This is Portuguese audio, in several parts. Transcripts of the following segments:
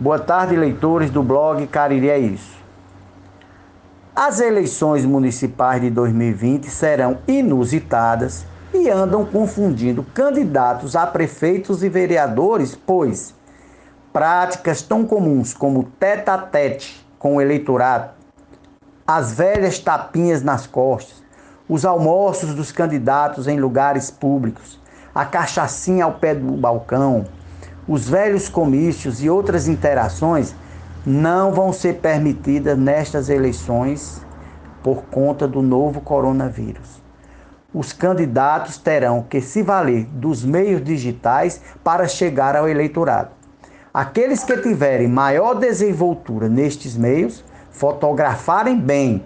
Boa tarde, leitores do blog Cariri é Isso. As eleições municipais de 2020 serão inusitadas e andam confundindo candidatos a prefeitos e vereadores, pois práticas tão comuns como tete a tete com o eleitorado, as velhas tapinhas nas costas, os almoços dos candidatos em lugares públicos, a cachaçinha ao pé do balcão, os velhos comícios e outras interações não vão ser permitidas nestas eleições por conta do novo coronavírus. Os candidatos terão que se valer dos meios digitais para chegar ao eleitorado. Aqueles que tiverem maior desenvoltura nestes meios, fotografarem bem,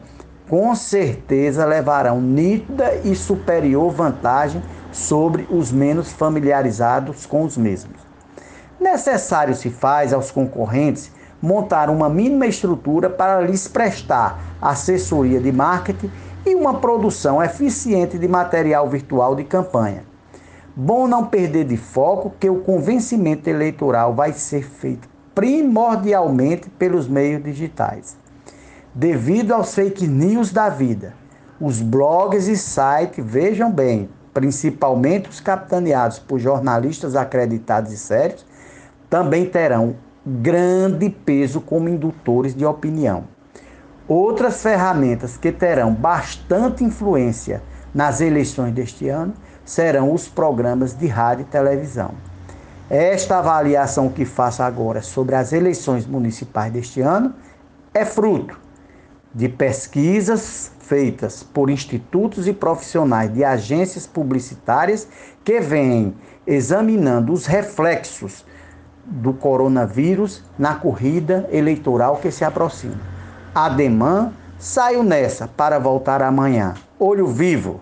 com certeza levarão nítida e superior vantagem sobre os menos familiarizados com os mesmos. Necessário se faz aos concorrentes montar uma mínima estrutura para lhes prestar assessoria de marketing e uma produção eficiente de material virtual de campanha. Bom não perder de foco que o convencimento eleitoral vai ser feito primordialmente pelos meios digitais. Devido aos fake news da vida, os blogs e sites, vejam bem, principalmente os capitaneados por jornalistas acreditados e sérios, também terão grande peso como indutores de opinião. Outras ferramentas que terão bastante influência nas eleições deste ano serão os programas de rádio e televisão. Esta avaliação que faço agora sobre as eleições municipais deste ano é fruto de pesquisas feitas por institutos e profissionais de agências publicitárias que vêm examinando os reflexos do coronavírus na corrida eleitoral que se aproxima. Ademã saiu nessa para voltar amanhã. Olho vivo!